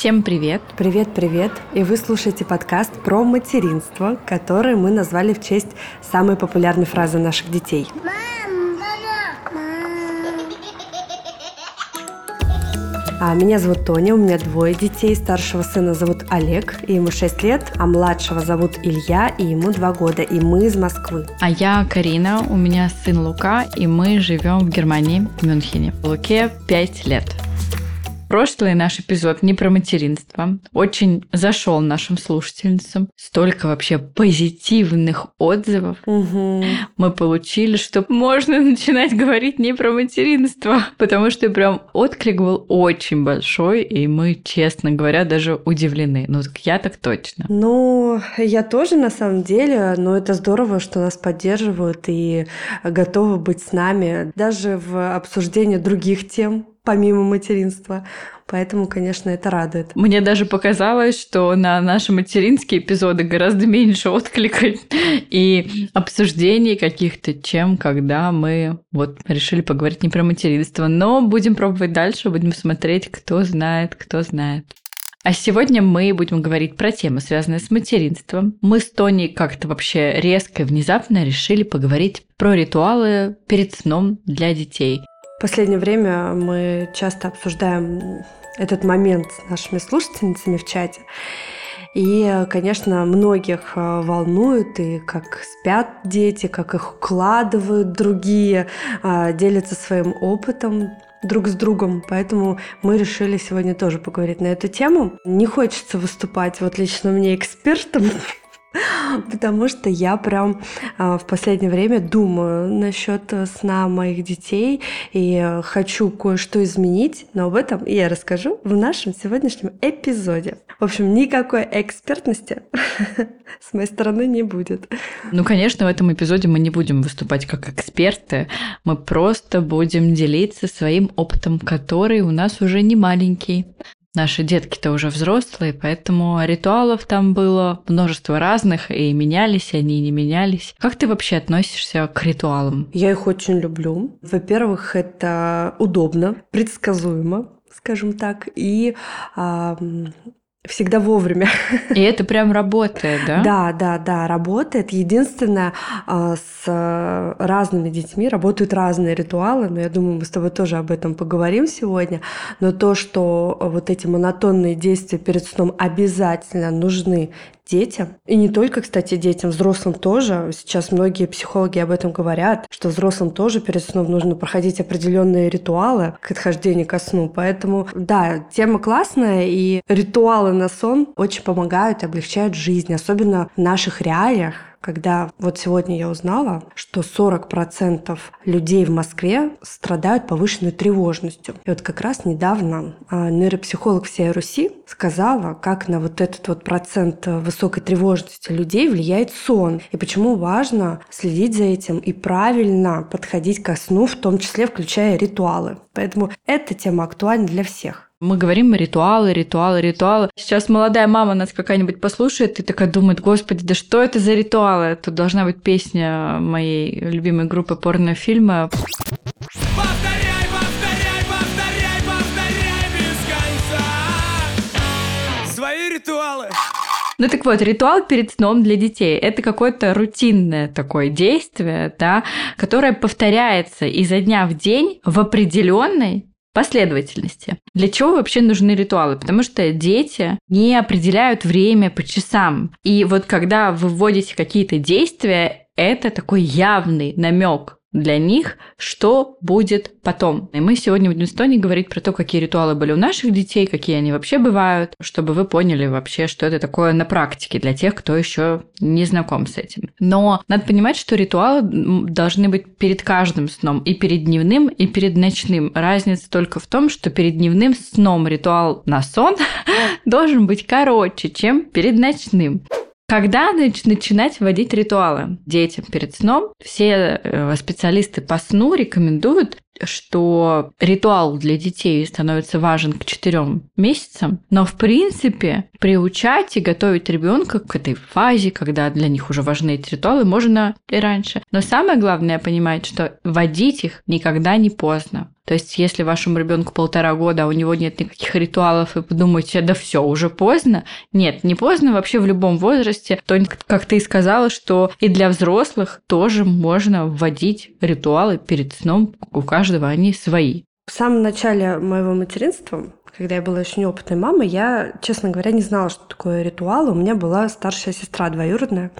Всем привет! Привет-привет! И вы слушаете подкаст про материнство, который мы назвали в честь самой популярной фразы наших детей. Мам, мама, А Меня зовут Тоня, у меня двое детей. Старшего сына зовут Олег, и ему 6 лет, а младшего зовут Илья, и ему 2 года, и мы из Москвы. А я Карина, у меня сын Лука, и мы живем в Германии, в Мюнхене. Луке 5 лет. Прошлый наш эпизод не про материнство. Очень зашел нашим слушательницам. Столько вообще позитивных отзывов угу. мы получили, что можно начинать говорить не про материнство. Потому что прям отклик был очень большой, и мы, честно говоря, даже удивлены. Ну, так я так точно. Ну, я тоже на самом деле, но это здорово, что нас поддерживают и готовы быть с нами даже в обсуждении других тем, помимо материнства. Поэтому, конечно, это радует. Мне даже показалось, что на наши материнские эпизоды гораздо меньше отклика и обсуждений каких-то, чем когда мы вот решили поговорить не про материнство. Но будем пробовать дальше, будем смотреть, кто знает, кто знает. А сегодня мы будем говорить про темы, связанные с материнством. Мы с Тони как-то вообще резко и внезапно решили поговорить про ритуалы перед сном для детей. Последнее время мы часто обсуждаем этот момент с нашими слушательницами в чате. И, конечно, многих э, волнует и как спят дети, как их укладывают другие, э, делятся своим опытом друг с другом, поэтому мы решили сегодня тоже поговорить на эту тему. Не хочется выступать вот лично мне экспертом Потому что я прям а, в последнее время думаю насчет э, сна моих детей и хочу кое-что изменить, но об этом я расскажу в нашем сегодняшнем эпизоде. В общем, никакой экспертности с моей стороны не будет. Ну, конечно, в этом эпизоде мы не будем выступать как эксперты, мы просто будем делиться своим опытом, который у нас уже не маленький. Наши детки-то уже взрослые, поэтому ритуалов там было множество разных, и менялись они, и не менялись. Как ты вообще относишься к ритуалам? Я их очень люблю. Во-первых, это удобно, предсказуемо, скажем так, и а, всегда вовремя. И это прям работает, да? Да, да, да, работает. Единственное, а, с разными детьми работают разные ритуалы, но я думаю, мы с тобой тоже об этом поговорим сегодня. Но то, что вот эти монотонные действия перед сном обязательно нужны детям. И не только, кстати, детям, взрослым тоже. Сейчас многие психологи об этом говорят, что взрослым тоже перед сном нужно проходить определенные ритуалы к отхождению ко сну. Поэтому, да, тема классная, и ритуалы на сон очень помогают и облегчают жизнь, особенно в наших реалиях, когда вот сегодня я узнала, что 40% людей в Москве страдают повышенной тревожностью. И вот как раз недавно а, нейропсихолог всей Руси сказала, как на вот этот вот процент высокой тревожности людей влияет сон, и почему важно следить за этим и правильно подходить ко сну, в том числе включая ритуалы. Поэтому эта тема актуальна для всех. Мы говорим ритуалы, ритуалы, ритуалы. Сейчас молодая мама нас какая-нибудь послушает и такая думает, господи, да что это за ритуалы? Тут должна быть песня моей любимой группы порнофильма. Повторяй, повторяй, повторяй, повторяй без конца свои ритуалы. Ну так вот, ритуал перед сном для детей – это какое-то рутинное такое действие, да, которое повторяется изо дня в день в определенной последовательности. Для чего вообще нужны ритуалы? Потому что дети не определяют время по часам. И вот когда вы вводите какие-то действия, это такой явный намек для них, что будет потом. И мы сегодня будем с Тони говорить про то, какие ритуалы были у наших детей, какие они вообще бывают, чтобы вы поняли вообще, что это такое на практике для тех, кто еще не знаком с этим. Но надо понимать, что ритуалы должны быть перед каждым сном, и перед дневным, и перед ночным. Разница только в том, что перед дневным сном ритуал на сон должен быть короче, чем перед ночным. Когда начинать вводить ритуалы детям перед сном? Все э, специалисты по сну рекомендуют что ритуал для детей становится важен к четырем месяцам, но в принципе приучать и готовить ребенка к этой фазе, когда для них уже важны эти ритуалы, можно и раньше. Но самое главное понимать, что водить их никогда не поздно. То есть, если вашему ребенку полтора года, а у него нет никаких ритуалов, и вы думаете, да все, уже поздно. Нет, не поздно вообще в любом возрасте. То, как ты сказала, что и для взрослых тоже можно вводить ритуалы перед сном. У каждого они свои. В самом начале моего материнства когда я была еще неопытной мамой, я, честно говоря, не знала, что такое ритуал. У меня была старшая сестра двоюродная,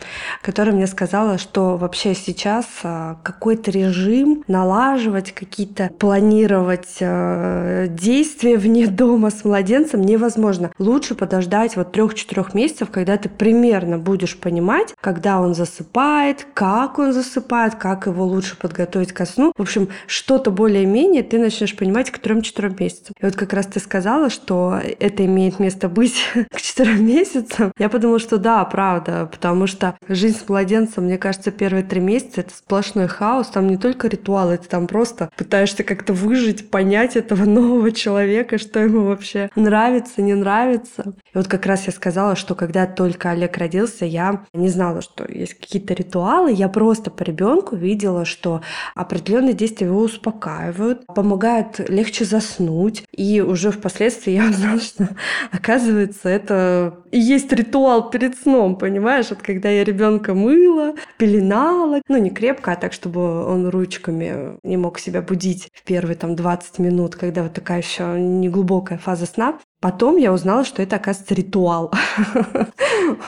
которая мне сказала, что вообще сейчас а, какой-то режим налаживать, какие-то планировать э, действия вне дома с младенцем невозможно. Лучше подождать вот трех-четырех месяцев, когда ты примерно будешь понимать, когда он засыпает, как он засыпает, как его лучше подготовить ко сну. В общем, что-то более-менее ты начнешь понимать к трем-четырем месяцам. И вот как раз ты сказала, сказала, что это имеет место быть к четырем месяцам, я подумала, что да, правда, потому что жизнь с младенцем, мне кажется, первые три месяца это сплошной хаос, там не только ритуалы, ты там просто пытаешься как-то выжить, понять этого нового человека, что ему вообще нравится, не нравится. И вот как раз я сказала, что когда только Олег родился, я не знала, что есть какие-то ритуалы, я просто по ребенку видела, что определенные действия его успокаивают, помогают легче заснуть, и уже в впоследствии я узнала, что, оказывается, это и есть ритуал перед сном, понимаешь? Вот когда я ребенка мыла, пеленала, ну не крепко, а так, чтобы он ручками не мог себя будить в первые там 20 минут, когда вот такая еще неглубокая фаза сна. Потом я узнала, что это, оказывается, ритуал.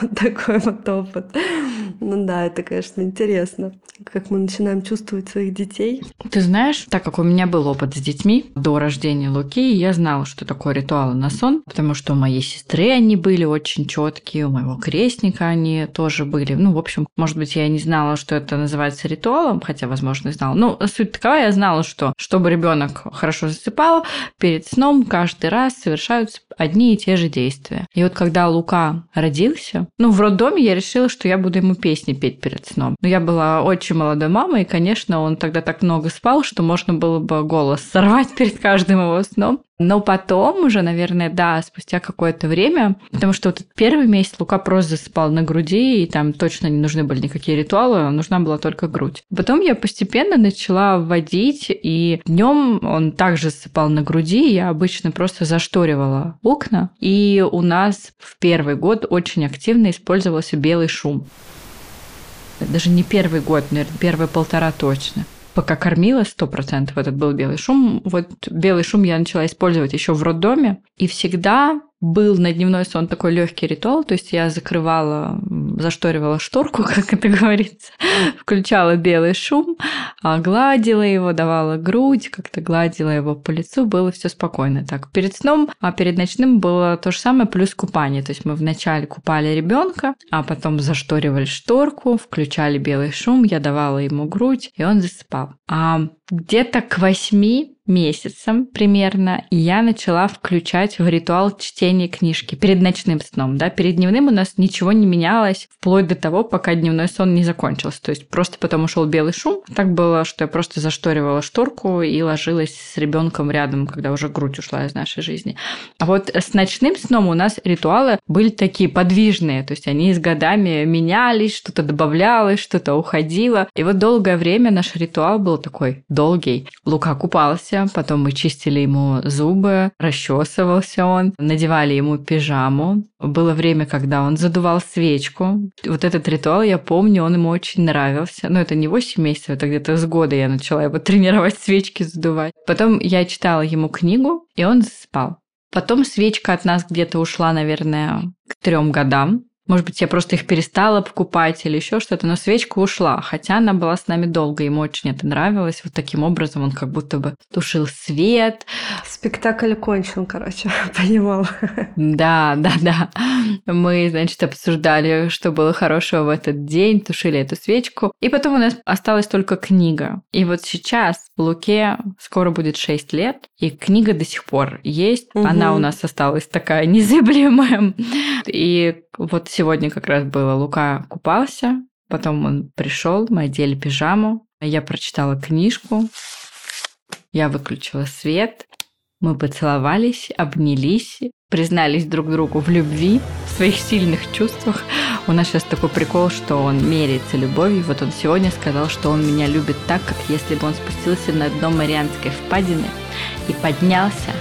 Вот такой вот опыт. Ну да, это, конечно, интересно, как мы начинаем чувствовать своих детей. Ты знаешь, так как у меня был опыт с детьми до рождения Луки, я знала, что такое ритуалы на сон, потому что у моей сестры они были очень четкие, у моего крестника они тоже были. Ну, в общем, может быть, я не знала, что это называется ритуалом, хотя, возможно, и знала. Ну, суть такова, я знала, что чтобы ребенок хорошо засыпал, перед сном каждый раз совершаются одни и те же действия. И вот когда Лука родился, ну, в роддоме я решила, что я буду ему песни петь перед сном. Но я была очень молодой мамой, и, конечно, он тогда так много спал, что можно было бы голос сорвать перед каждым его сном. Но потом уже, наверное, да, спустя какое-то время, потому что вот первый месяц Лука просто засыпал на груди, и там точно не нужны были никакие ритуалы, нужна была только грудь. Потом я постепенно начала вводить, и днем он также засыпал на груди, я обычно просто зашторивала окна, и у нас в первый год очень активно использовался белый шум. Даже не первый год, наверное, первые полтора точно пока кормила, сто процентов этот был белый шум. Вот белый шум я начала использовать еще в роддоме. И всегда был на дневной сон такой легкий ритуал, то есть я закрывала, зашторивала шторку, как это говорится, включала белый шум, а гладила его, давала грудь, как-то гладила его по лицу, было все спокойно. Так, перед сном, а перед ночным было то же самое, плюс купание. То есть мы вначале купали ребенка, а потом зашторивали шторку, включали белый шум, я давала ему грудь, и он засыпал. А где-то к восьми месяцем примерно я начала включать в ритуал чтения книжки перед ночным сном. Да? Перед дневным у нас ничего не менялось вплоть до того, пока дневной сон не закончился. То есть просто потом ушел белый шум. Так было, что я просто зашторивала шторку и ложилась с ребенком рядом, когда уже грудь ушла из нашей жизни. А вот с ночным сном у нас ритуалы были такие подвижные. То есть они с годами менялись, что-то добавлялось, что-то уходило. И вот долгое время наш ритуал был такой долгий. Лука купался мылся, потом мы чистили ему зубы, расчесывался он, надевали ему пижаму. Было время, когда он задувал свечку. Вот этот ритуал, я помню, он ему очень нравился. Но это не 8 месяцев, это где-то с года я начала его тренировать свечки задувать. Потом я читала ему книгу, и он спал. Потом свечка от нас где-то ушла, наверное, к трем годам. Может быть, я просто их перестала покупать или еще что-то, но свечка ушла, хотя она была с нами долго, ему очень это нравилось. Вот таким образом он как будто бы тушил свет. Спектакль кончен, короче, понимал. Да, да, да. Мы, значит, обсуждали, что было хорошего в этот день, тушили эту свечку. И потом у нас осталась только книга. И вот сейчас Луке скоро будет 6 лет, и книга до сих пор есть. Угу. Она у нас осталась такая незыблемая. И вот сегодня как раз было, Лука купался, потом он пришел, мы одели пижаму, я прочитала книжку, Я выключила свет, мы поцеловались, обнялись, признались друг другу в любви, в своих сильных чувствах. У нас сейчас такой прикол, что он меряется любовью. Вот он сегодня сказал, что он меня любит так, как если бы он спустился на дно Марианской впадины и поднялся,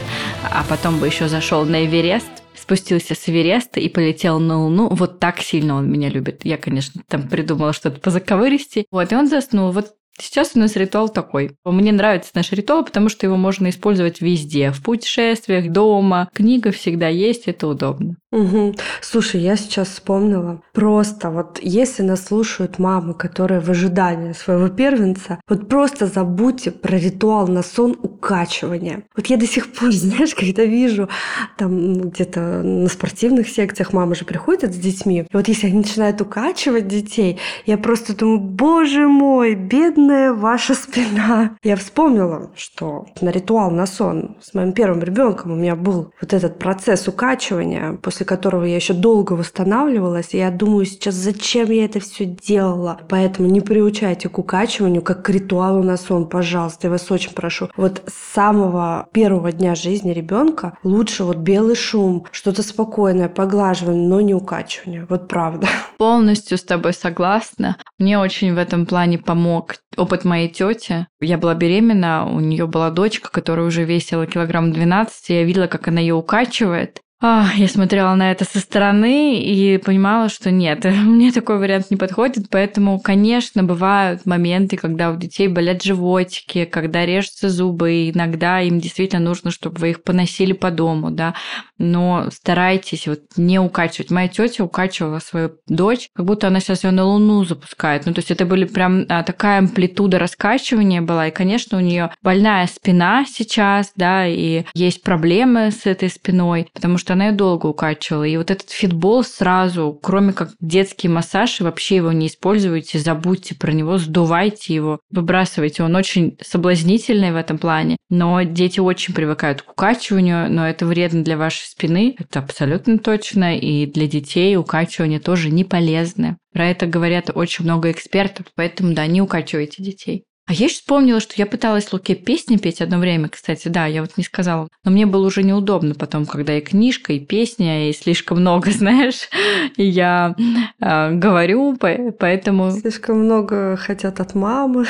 а потом бы еще зашел на Эверест, спустился с Эвереста и полетел на Луну. Вот так сильно он меня любит. Я, конечно, там придумала что-то по заковыристи. Вот, и он заснул. Вот Сейчас у нас ритуал такой. Мне нравится наш ритуал, потому что его можно использовать везде. В путешествиях, дома. Книга всегда есть, это удобно. Угу. Слушай, я сейчас вспомнила. Просто вот если нас слушают мамы, которые в ожидании своего первенца, вот просто забудьте про ритуал на сон укачивания. Вот я до сих пор, знаешь, когда вижу там где-то на спортивных секциях мамы же приходят с детьми, и вот если они начинают укачивать детей, я просто думаю, боже мой, бедная ваша спина. Я вспомнила, что на ритуал на сон с моим первым ребенком у меня был вот этот процесс укачивания после после которого я еще долго восстанавливалась. И я думаю сейчас, зачем я это все делала. Поэтому не приучайте к укачиванию, как к ритуалу на сон, пожалуйста. Я вас очень прошу. Вот с самого первого дня жизни ребенка лучше вот белый шум, что-то спокойное, поглаживание, но не укачивание. Вот правда. Полностью с тобой согласна. Мне очень в этом плане помог опыт моей тети. Я была беременна, у нее была дочка, которая уже весила килограмм 12, и я видела, как она ее укачивает. Я смотрела на это со стороны и понимала, что нет, мне такой вариант не подходит, поэтому, конечно, бывают моменты, когда у детей болят животики, когда режутся зубы, и иногда им действительно нужно, чтобы вы их поносили по дому, да, но старайтесь вот не укачивать. Моя тетя укачивала свою дочь, как будто она сейчас ее на Луну запускает. Ну, то есть это были прям а, такая амплитуда раскачивания была, и, конечно, у нее больная спина сейчас, да, и есть проблемы с этой спиной, потому что она ее долго укачивала. И вот этот фитбол сразу, кроме как детский массаж, вообще его не используйте, забудьте про него, сдувайте его, выбрасывайте. Он очень соблазнительный в этом плане, но дети очень привыкают к укачиванию, но это вредно для вашей спины, это абсолютно точно, и для детей укачивание тоже не полезно. Про это говорят очень много экспертов, поэтому да, не укачивайте детей. А я еще вспомнила, что я пыталась Луке песни петь одно время, кстати, да, я вот не сказала. Но мне было уже неудобно потом, когда и книжка, и песня, и слишком много, знаешь, и я э, говорю, поэтому... Слишком много хотят от мамы.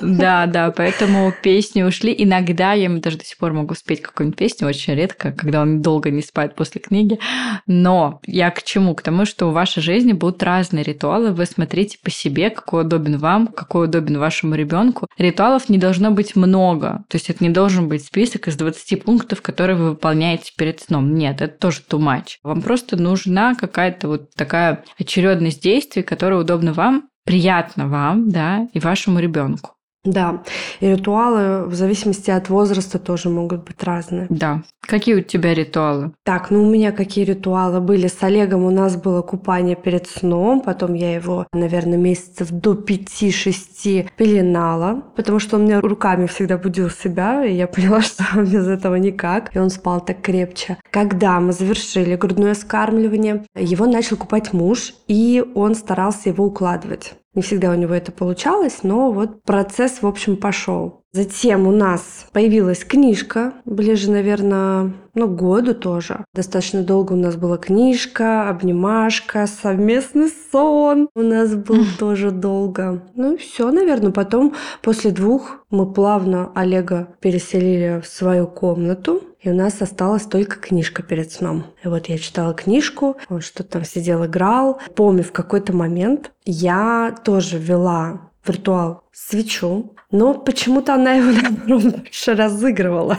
Да, да, поэтому песни ушли. Иногда я ему даже до сих пор могу спеть какую-нибудь песню, очень редко, когда он долго не спает после книги. Но я к чему? К тому, что в вашей жизни будут разные ритуалы. Вы смотрите по себе, какой удобен вам, какой удобен вашему ребенку ребенку. Ритуалов не должно быть много. То есть это не должен быть список из 20 пунктов, которые вы выполняете перед сном. Нет, это тоже too much. Вам просто нужна какая-то вот такая очередность действий, которая удобна вам, приятно вам, да, и вашему ребенку. Да, и ритуалы в зависимости от возраста тоже могут быть разные. Да. Какие у тебя ритуалы? Так, ну у меня какие ритуалы были? С Олегом у нас было купание перед сном, потом я его, наверное, месяцев до 5-6 пеленала, потому что он меня руками всегда будил себя, и я поняла, что без этого никак, и он спал так крепче. Когда мы завершили грудное скармливание, его начал купать муж, и он старался его укладывать. Не всегда у него это получалось, но вот процесс, в общем, пошел. Затем у нас появилась книжка, ближе, наверное, ну, году тоже. Достаточно долго у нас была книжка, обнимашка, совместный сон у нас был тоже долго. Ну и все, наверное. Потом, после двух, мы плавно Олега переселили в свою комнату. И у нас осталась только книжка перед сном. И вот я читала книжку, он что-то там сидел, играл. Помню, в какой-то момент я тоже вела в ритуал свечу, но почему-то она его, наоборот, больше разыгрывала.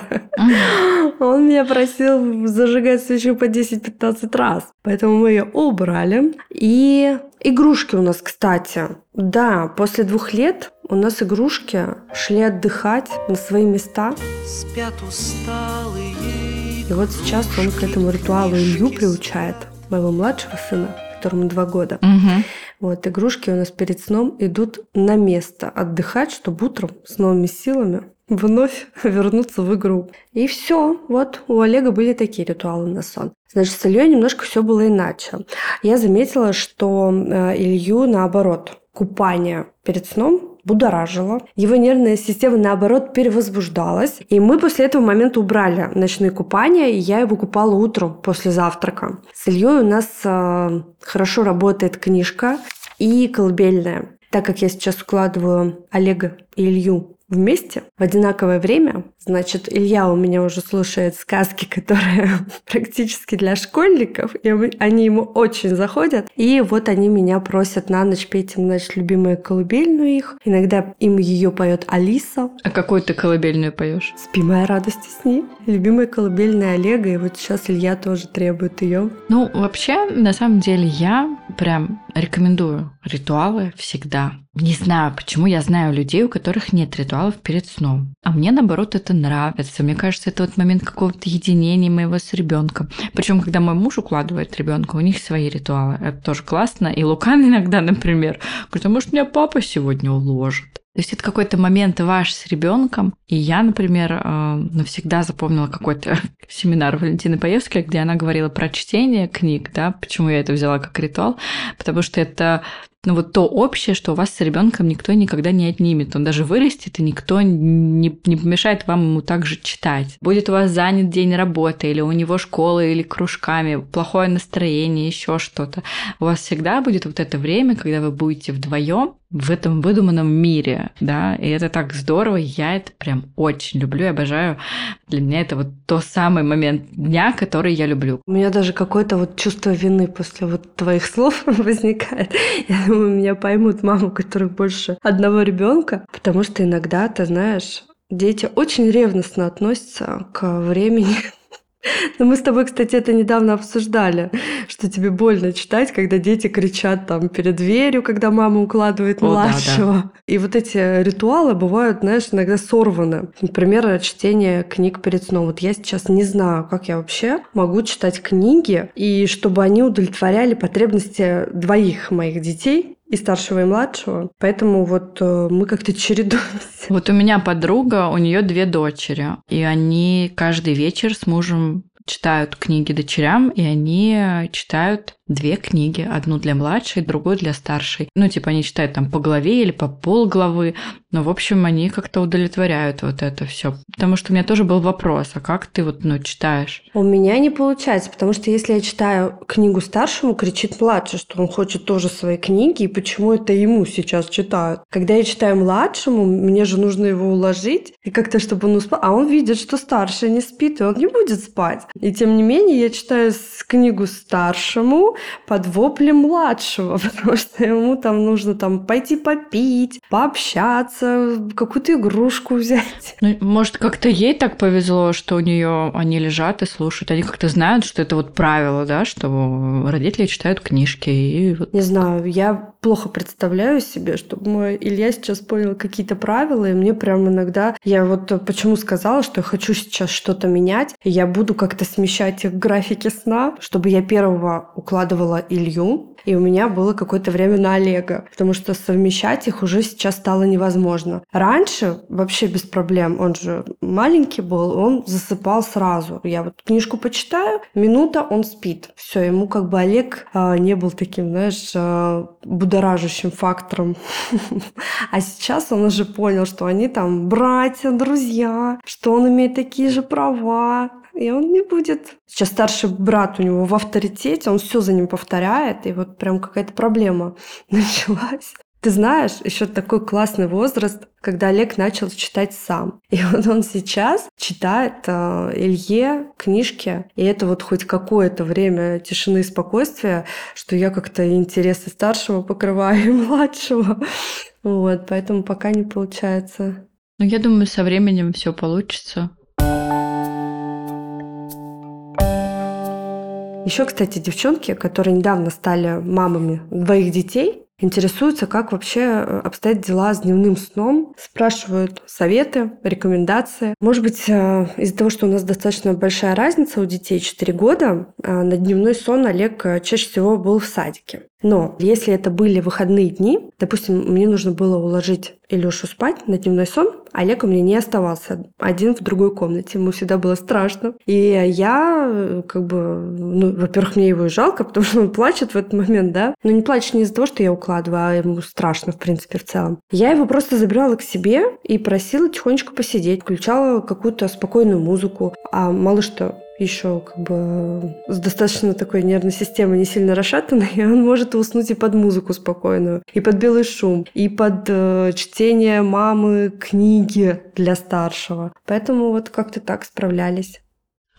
Он меня просил зажигать свечу по 10-15 раз. Поэтому мы ее убрали. И игрушки у нас, кстати. Да, после двух лет у нас игрушки шли отдыхать на свои места. Спят усталые. И вот сейчас он к этому ритуалу Илью приучает, моего младшего сына которому два года. Угу. Вот, игрушки у нас перед сном идут на место отдыхать, чтобы утром с новыми силами вновь вернуться в игру. И все. Вот у Олега были такие ритуалы на сон. Значит, с Ильей немножко все было иначе. Я заметила, что э, Илью наоборот купание перед сном будоражило. Его нервная система, наоборот, перевозбуждалась. И мы после этого момента убрали ночные купания, и я его купала утром после завтрака. С Ильей у нас э, хорошо работает книжка и колыбельная. Так как я сейчас укладываю Олега и Илью вместе в одинаковое время. Значит, Илья у меня уже слушает сказки, которые практически для школьников, и они ему очень заходят. И вот они меня просят на ночь петь им, значит, любимую колыбельную их. Иногда им ее поет Алиса. А какую ты колыбельную поешь? Спи, моя радость с ней. Любимая колыбельная Олега, и вот сейчас Илья тоже требует ее. Ну, вообще, на самом деле, я прям рекомендую ритуалы всегда. Не знаю, почему я знаю людей, у которых нет ритуалов перед сном. А мне, наоборот, это нравится. Мне кажется, это вот момент какого-то единения моего с ребенком. Причем, когда мой муж укладывает ребенка, у них свои ритуалы. Это тоже классно. И Лукан иногда, например, говорит, а может, меня папа сегодня уложит? То есть это какой-то момент ваш с ребенком. И я, например, э, навсегда запомнила какой-то семинар Валентины Паевской, где она говорила про чтение книг, да, почему я это взяла как ритуал, потому что это ну вот то общее, что у вас с ребенком никто никогда не отнимет. Он даже вырастет, и никто не, не помешает вам ему также читать. Будет у вас занят день работы, или у него школа, или кружками, плохое настроение, еще что-то. У вас всегда будет вот это время, когда вы будете вдвоем в этом выдуманном мире, да, и это так здорово, я это прям очень люблю, обожаю. Для меня это вот то самый момент дня, который я люблю. У меня даже какое-то вот чувство вины после вот твоих слов возникает. Я думаю, меня поймут маму, у которых больше одного ребенка, потому что иногда, ты знаешь, дети очень ревностно относятся к времени, но мы с тобой, кстати, это недавно обсуждали, что тебе больно читать, когда дети кричат там перед дверью, когда мама укладывает О, младшего. Да, да. И вот эти ритуалы бывают, знаешь, иногда сорваны. Например, чтение книг перед сном. Вот я сейчас не знаю, как я вообще могу читать книги, и чтобы они удовлетворяли потребности двоих моих детей, и старшего, и младшего. Поэтому вот э, мы как-то чередуемся. Вот у меня подруга, у нее две дочери, и они каждый вечер с мужем читают книги дочерям, и они читают две книги. Одну для младшей, другую для старшей. Ну, типа, они читают там по главе или по полглавы. Но, в общем, они как-то удовлетворяют вот это все. Потому что у меня тоже был вопрос, а как ты вот, ну, читаешь? У меня не получается, потому что если я читаю книгу старшему, кричит младший, что он хочет тоже свои книги, и почему это ему сейчас читают. Когда я читаю младшему, мне же нужно его уложить, и как-то, чтобы он успал. А он видит, что старший не спит, и он не будет спать. И тем не менее, я читаю книгу старшему, под воплем младшего, потому что ему там нужно там пойти попить, пообщаться, какую-то игрушку взять. Ну, может, как-то ей так повезло, что у нее они лежат и слушают. Они как-то знают, что это вот правило, да, что родители читают книжки. И Не знаю, я плохо представляю себе, чтобы мой Илья сейчас понял какие-то правила, и мне прям иногда... Я вот почему сказала, что я хочу сейчас что-то менять, и я буду как-то смещать их графики сна, чтобы я первого укладывала укладывала Илью, и у меня было какое-то время на Олега, потому что совмещать их уже сейчас стало невозможно. Раньше вообще без проблем, он же маленький был, он засыпал сразу. Я вот книжку почитаю, минута, он спит. Все, ему как бы Олег а, не был таким, знаешь, а, будоражащим фактором. А сейчас он уже понял, что они там братья, друзья, что он имеет такие же права, и он не будет. Сейчас старший брат у него в авторитете, он все за ним повторяет, и вот прям какая-то проблема началась. Ты знаешь, еще такой классный возраст, когда Олег начал читать сам. И вот он сейчас читает э, Илье книжки, и это вот хоть какое-то время тишины и спокойствия, что я как-то интересы старшего покрываю и младшего. Вот, поэтому пока не получается. Ну, я думаю, со временем все получится. Еще, кстати, девчонки, которые недавно стали мамами двоих детей, интересуются, как вообще э, обстоят дела с дневным сном, спрашивают советы, рекомендации. Может быть, э, из-за того, что у нас достаточно большая разница у детей 4 года, э, на дневной сон Олег чаще всего был в садике. Но если это были выходные дни, допустим, мне нужно было уложить Илюшу спать на дневной сон, Олег у меня не оставался один в другой комнате. Ему всегда было страшно. И я, как бы, ну, во-первых, мне его и жалко, потому что он плачет в этот момент, да. Но не плачет не из-за того, что я укладываю, а ему страшно, в принципе, в целом. Я его просто забирала к себе и просила тихонечко посидеть, включала какую-то спокойную музыку. А малыш-то еще как бы с достаточно такой нервной системой не сильно расшатанной, он может уснуть и под музыку спокойную, и под белый шум, и под э, чтение мамы книги для старшего. Поэтому вот как-то так справлялись.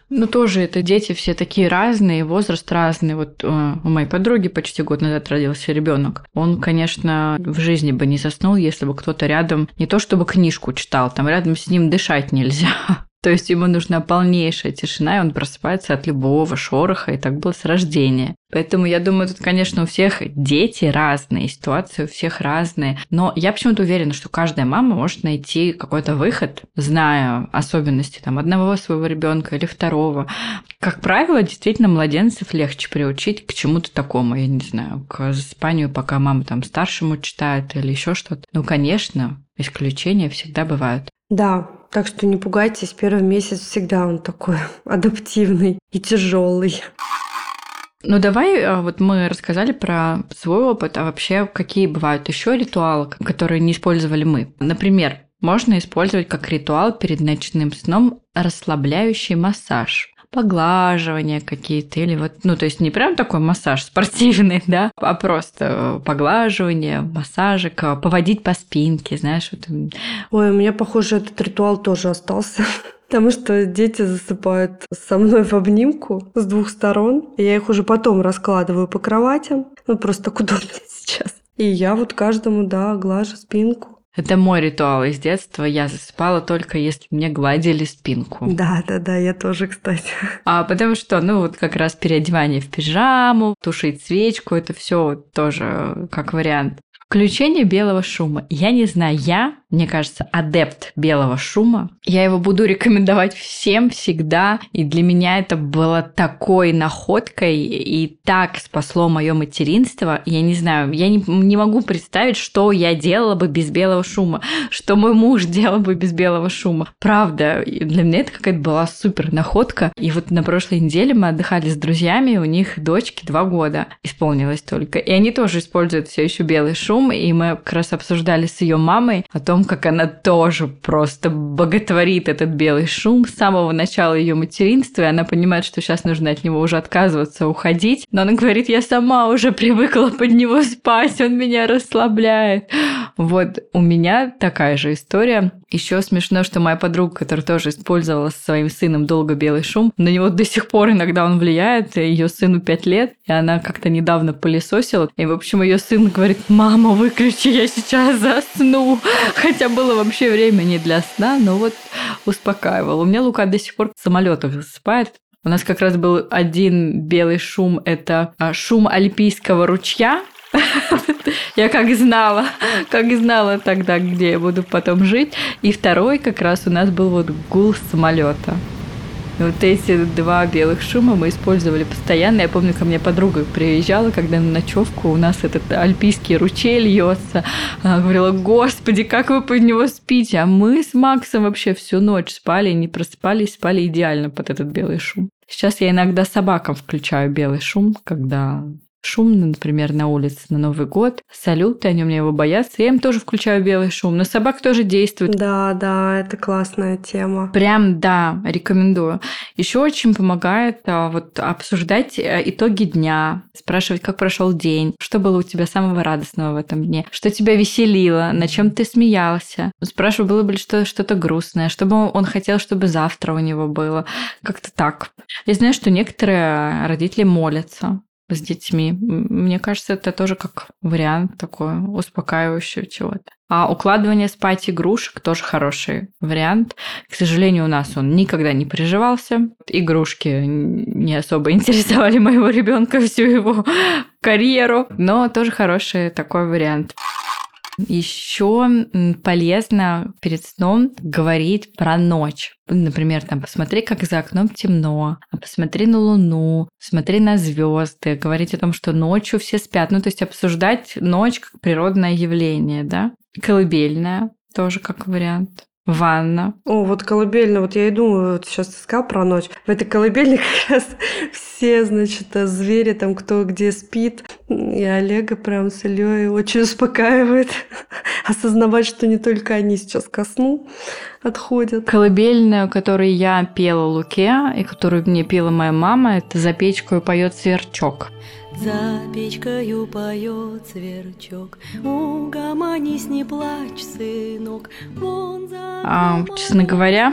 Ну, тоже это дети все такие разные, возраст разный. Вот э, у моей подруги почти год назад родился ребенок. Он, конечно, в жизни бы не заснул, если бы кто-то рядом не то чтобы книжку читал, там рядом с ним дышать нельзя. То есть ему нужна полнейшая тишина, и он просыпается от любого шороха, и так было с рождения. Поэтому я думаю, тут, конечно, у всех дети разные, ситуации у всех разные. Но я почему-то уверена, что каждая мама может найти какой-то выход, зная особенности там, одного своего ребенка или второго. Как правило, действительно, младенцев легче приучить к чему-то такому, я не знаю, к засыпанию, пока мама там старшему читает или еще что-то. Ну, конечно, исключения всегда бывают. Да, так что не пугайтесь, первый месяц всегда он такой адаптивный и тяжелый. Ну давай, а, вот мы рассказали про свой опыт, а вообще какие бывают еще ритуалы, которые не использовали мы. Например, можно использовать как ритуал перед ночным сном расслабляющий массаж поглаживания какие-то, или вот, ну, то есть не прям такой массаж спортивный, да, а просто поглаживание, массажик, поводить по спинке, знаешь, вот. Ой, у меня, похоже, этот ритуал тоже остался. Потому что дети засыпают со мной в обнимку с двух сторон. И я их уже потом раскладываю по кроватям. Ну, просто так удобно сейчас. И я вот каждому, да, глажу спинку. Это мой ритуал из детства. Я засыпала только если мне гладили спинку. Да, да, да, я тоже, кстати. А потому что, ну, вот как раз переодевание в пижаму, тушить свечку, это все тоже как вариант. Включение белого шума. Я не знаю, я мне кажется, адепт белого шума. Я его буду рекомендовать всем всегда. И для меня это было такой находкой и так спасло мое материнство. Я не знаю, я не, не могу представить, что я делала бы без белого шума, что мой муж делал бы без белого шума. Правда, для меня это какая-то была супер находка. И вот на прошлой неделе мы отдыхали с друзьями, у них дочки два года исполнилось только. И они тоже используют все еще белый шум. И мы как раз обсуждали с ее мамой о том, как она тоже просто боготворит этот белый шум с самого начала ее материнства, и она понимает, что сейчас нужно от него уже отказываться, уходить. Но она говорит, я сама уже привыкла под него спать, он меня расслабляет. Вот у меня такая же история. Еще смешно, что моя подруга, которая тоже использовала со своим сыном долго белый шум, на него до сих пор иногда он влияет. Ее сыну 5 лет, и она как-то недавно пылесосила. И, в общем, ее сын говорит, мама, выключи, я сейчас засну. Хотя было вообще время не для сна, но вот успокаивал. У меня Лука до сих пор в самолетах засыпает. У нас как раз был один белый шум, это а, шум Альпийского ручья, я как знала, как знала тогда, где я буду потом жить. И второй как раз у нас был вот гул самолета. Вот эти два белых шума мы использовали постоянно. Я помню, ко мне подруга приезжала, когда на ночевку у нас этот альпийский ручей льется. Она говорила, господи, как вы под него спите? А мы с Максом вообще всю ночь спали, не просыпались, спали идеально под этот белый шум. Сейчас я иногда собакам включаю белый шум, когда шумно, например, на улице на Новый год. Салюты, они у меня его боятся. Я им тоже включаю белый шум. На собак тоже действует. Да, да, это классная тема. Прям, да, рекомендую. Еще очень помогает а, вот обсуждать э, итоги дня, спрашивать, как прошел день, что было у тебя самого радостного в этом дне, что тебя веселило, на чем ты смеялся. Спрашиваю, было бы что что-то грустное, что бы он хотел, чтобы завтра у него было. Как-то так. Я знаю, что некоторые родители молятся с детьми. Мне кажется, это тоже как вариант такой успокаивающего чего-то. А укладывание спать игрушек тоже хороший вариант. К сожалению, у нас он никогда не приживался. Игрушки не особо интересовали моего ребенка всю его карьеру, но тоже хороший такой вариант. Еще полезно перед сном говорить про ночь. Например, там, посмотри, как за окном темно, посмотри на луну, смотри на звезды, говорить о том, что ночью все спят. Ну, то есть обсуждать ночь как природное явление, да? Колыбельная тоже как вариант. Ванна. О, вот колыбельная, вот я и думаю, вот сейчас ты сказал про ночь. В этой колыбельной как раз все, значит, звери там, кто где спит. И Олега прям с Ильей очень успокаивает осознавать, что не только они сейчас ко сну отходят. Колыбельная, которую я пела Луке, и которую мне пела моя мама, это «За печкой поет сверчок». За печкою поет сверчок, Угомонись, не плачь, сынок, Вон за а, честно говоря,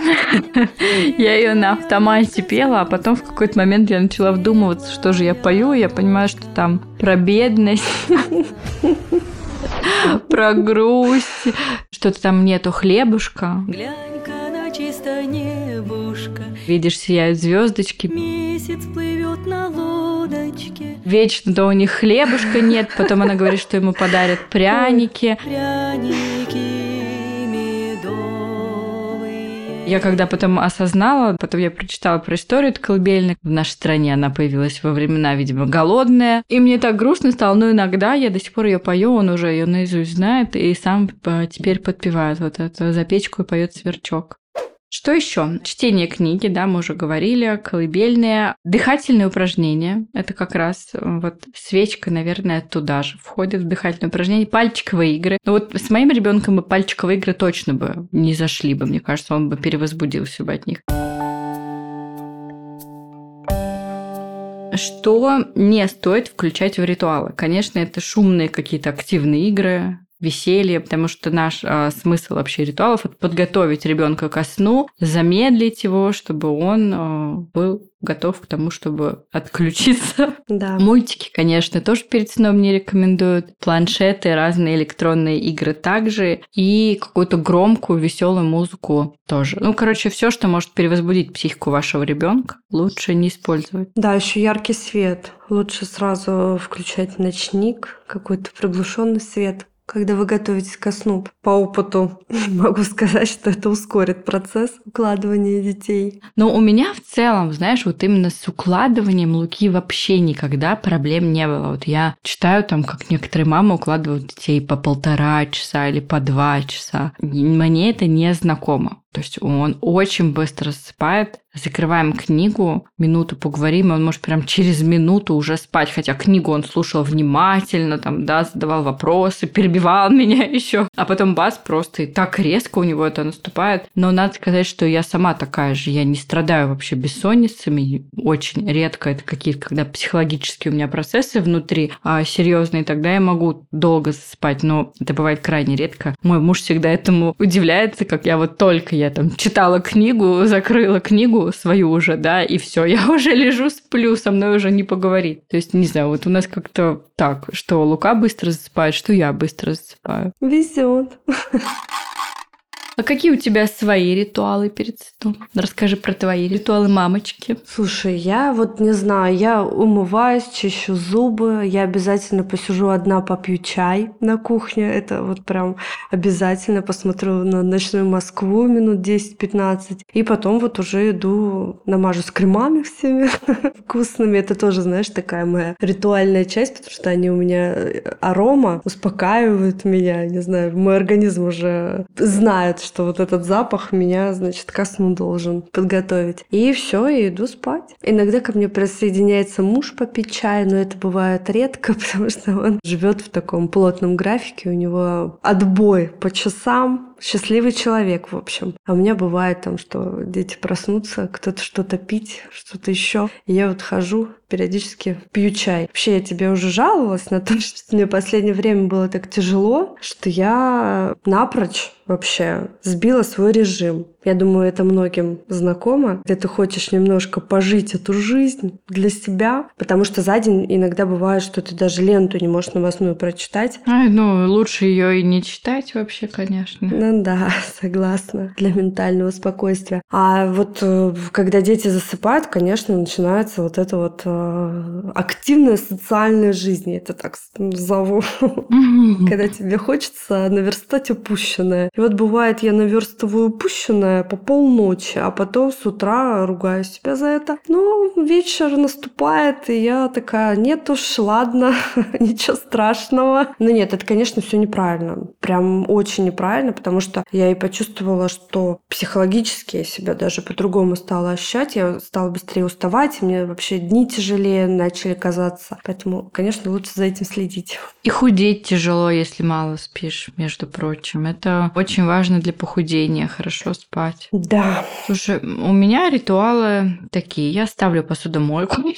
я ее на автомате пела, а потом в какой-то момент я начала вдумываться, что же я пою, и я понимаю, что там про бедность, про грусть, что-то там нету хлебушка. Глянь-ка на чисто небушка, Видишь, сияют звездочки. Месяц плывет на лодочке, Вечно то у них хлебушка нет, потом она говорит, что ему подарят пряники. Я когда потом осознала, потом я прочитала про историю этой колыбельной. В нашей стране она появилась во времена, видимо, голодная. И мне так грустно стало, но иногда я до сих пор ее пою, он уже ее наизусть знает и сам э, теперь подпевает вот эту за печку и поет сверчок. Что еще? Чтение книги, да, мы уже говорили, колыбельные, дыхательные упражнения. Это как раз э, вот свечка, наверное, туда же входит в дыхательные упражнения. Пальчиковые игры. Но вот с моим ребенком бы пальчиковые игры точно бы не зашли бы, мне кажется, он бы перевозбудился бы от них. Что не стоит включать в ритуалы? Конечно, это шумные какие-то активные игры, веселье, потому что наш а, смысл вообще ритуалов это подготовить ребенка ко сну, замедлить его, чтобы он а, был готов к тому, чтобы отключиться. Да. Мультики, конечно, тоже перед сном не рекомендуют. Планшеты, разные электронные игры также. И какую-то громкую, веселую музыку тоже. Ну, короче, все, что может перевозбудить психику вашего ребенка, лучше не использовать. Да, еще яркий свет. Лучше сразу включать ночник, какой-то приглушенный свет, когда вы готовитесь ко сну. По опыту могу сказать, что это ускорит процесс укладывания детей. Но у меня в целом, знаешь, вот именно с укладыванием луки вообще никогда проблем не было. Вот я читаю там, как некоторые мамы укладывают детей по полтора часа или по два часа. Мне это не знакомо. То есть он очень быстро засыпает. Закрываем книгу, минуту поговорим, и он может прям через минуту уже спать. Хотя книгу он слушал внимательно, там, да, задавал вопросы, перебивал меня еще. А потом бас просто и так резко у него это наступает. Но надо сказать, что я сама такая же. Я не страдаю вообще бессонницами. Очень редко это какие-то, когда психологические у меня процессы внутри а, серьезные, тогда я могу долго засыпать. Но это бывает крайне редко. Мой муж всегда этому удивляется, как я вот только я там читала книгу, закрыла книгу свою уже, да, и все, я уже лежу, сплю, со мной уже не поговорить. То есть, не знаю, вот у нас как-то так, что Лука быстро засыпает, что я быстро засыпаю. Везет. А какие у тебя свои ритуалы перед сном? Расскажи про твои ритуалы мамочки. Слушай, я вот не знаю, я умываюсь, чищу зубы, я обязательно посижу одна, попью чай на кухне, это вот прям обязательно посмотрю на ночную Москву минут 10-15, и потом вот уже иду, намажусь кремами всеми вкусными, это тоже, знаешь, такая моя ритуальная часть, потому что они у меня э, арома успокаивают меня, не знаю, мой организм уже знает, что вот этот запах меня, значит, ко сну должен подготовить. И все, и иду спать. Иногда ко мне присоединяется муж попить чай, но это бывает редко, потому что он живет в таком плотном графике, у него отбой по часам, счастливый человек, в общем. А у меня бывает там, что дети проснутся, кто-то что-то пить, что-то еще. И я вот хожу, периодически пью чай. Вообще, я тебе уже жаловалась на то, что мне в последнее время было так тяжело, что я напрочь вообще сбила свой режим. Я думаю, это многим знакомо, где ты хочешь немножко пожить эту жизнь для себя, потому что за день иногда бывает, что ты даже ленту не можешь новостную прочитать. Ай, ну, лучше ее и не читать вообще, конечно. Ну да, согласна, для ментального спокойствия. А вот э, когда дети засыпают, конечно, начинается вот это вот э, активная социальная жизнь, я это так зову, когда тебе хочется наверстать упущенное. И вот бывает, я наверстываю упущенное по полночи, а потом с утра ругаю себя за это. Но вечер наступает, и я такая, нет уж, ладно, ничего страшного. Но нет, это, конечно, все неправильно. Прям очень неправильно, потому что я и почувствовала, что психологически я себя даже по-другому стала ощущать. Я стала быстрее уставать, и мне вообще дни тяжелее начали казаться. Поэтому, конечно, лучше за этим следить. И худеть тяжело, если мало спишь, между прочим. Это очень важно для похудения, хорошо спать. Да. Слушай, у меня ритуалы такие. Я ставлю посудомойку.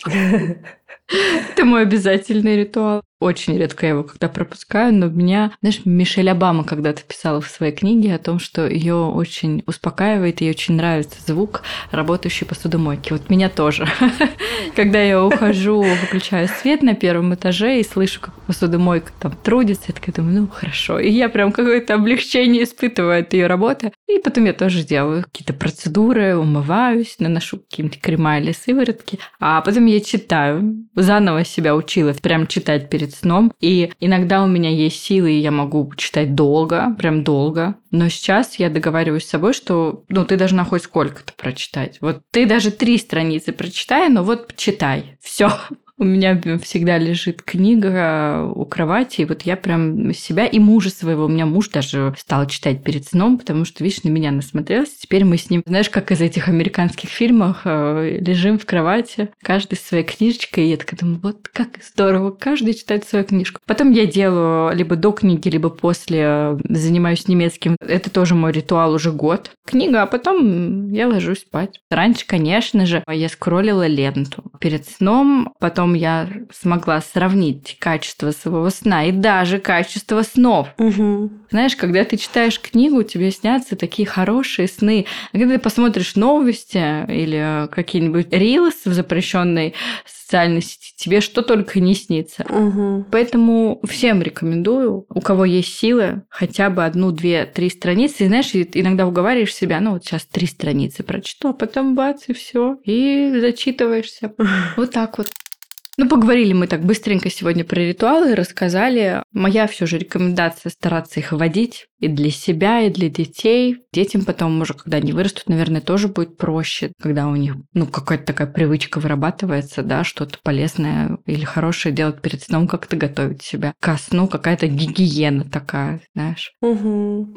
Это мой обязательный ритуал. Очень редко я его когда пропускаю, но меня, знаешь, Мишель Обама когда-то писала в своей книге о том, что ее очень успокаивает, ей очень нравится звук работающей посудомойки. Вот меня тоже. Когда я ухожу, выключаю свет на первом этаже и слышу, как посудомойка там трудится, я такая думаю, ну хорошо. И я прям какое-то облегчение испытываю от ее работы. И потом я тоже делаю какие-то процедуры, умываюсь, наношу какие-нибудь крема или сыворотки. А потом я читаю. Заново себя учила прям читать перед сном. И иногда у меня есть силы, и я могу читать долго, прям долго. Но сейчас я договариваюсь с собой, что ну, ты должна хоть сколько-то прочитать. Вот ты даже три страницы прочитай, но вот читай. Все. У меня всегда лежит книга у кровати, и вот я прям себя и мужа своего, у меня муж даже стал читать перед сном, потому что, видишь, на меня насмотрелся. Теперь мы с ним, знаешь, как из этих американских фильмов, э, лежим в кровати, каждый с своей книжечкой, и я такая думаю, вот как здорово, каждый читает свою книжку. Потом я делаю либо до книги, либо после, э, занимаюсь немецким. Это тоже мой ритуал уже год. Книга, а потом я ложусь спать. Раньше, конечно же, я скроллила ленту перед сном, потом потом я смогла сравнить качество своего сна и даже качество снов. Угу. Знаешь, когда ты читаешь книгу, тебе снятся такие хорошие сны. А когда ты посмотришь новости или какие-нибудь рилсы в запрещенной социальной сети, тебе что только не снится. Угу. Поэтому всем рекомендую, у кого есть силы, хотя бы одну, две, три страницы. И знаешь, иногда уговариваешь себя, ну вот сейчас три страницы прочту, а потом бац, и все, и зачитываешься. Вот так вот. Ну, поговорили мы так быстренько сегодня про ритуалы, рассказали. Моя все же рекомендация стараться их вводить и для себя, и для детей. Детям потом уже, когда они вырастут, наверное, тоже будет проще, когда у них, ну, какая-то такая привычка вырабатывается, да, что-то полезное или хорошее делать перед сном, как-то готовить себя ко сну, какая-то гигиена такая, знаешь. Угу.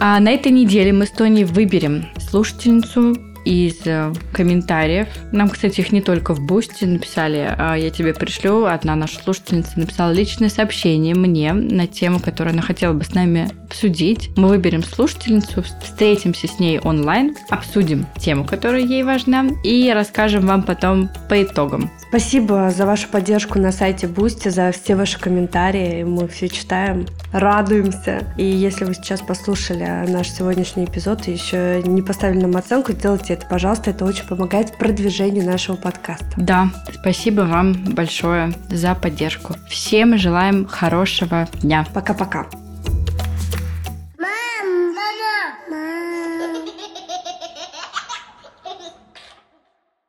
А на этой неделе мы с Тони выберем слушательницу из э, комментариев. Нам, кстати, их не только в Бусте написали, а я тебе пришлю. Одна наша слушательница написала личное сообщение мне на тему, которую она хотела бы с нами обсудить. Мы выберем слушательницу, встретимся с ней онлайн, обсудим тему, которая ей важна, и расскажем вам потом по итогам. Спасибо за вашу поддержку на сайте Boosty, за все ваши комментарии. Мы все читаем, радуемся. И если вы сейчас послушали наш сегодняшний эпизод и еще не поставили нам оценку, делайте это, пожалуйста. Это очень помогает продвижению нашего подкаста. Да, спасибо вам большое за поддержку. Всем желаем хорошего дня. Пока-пока. Мам, мама, мам.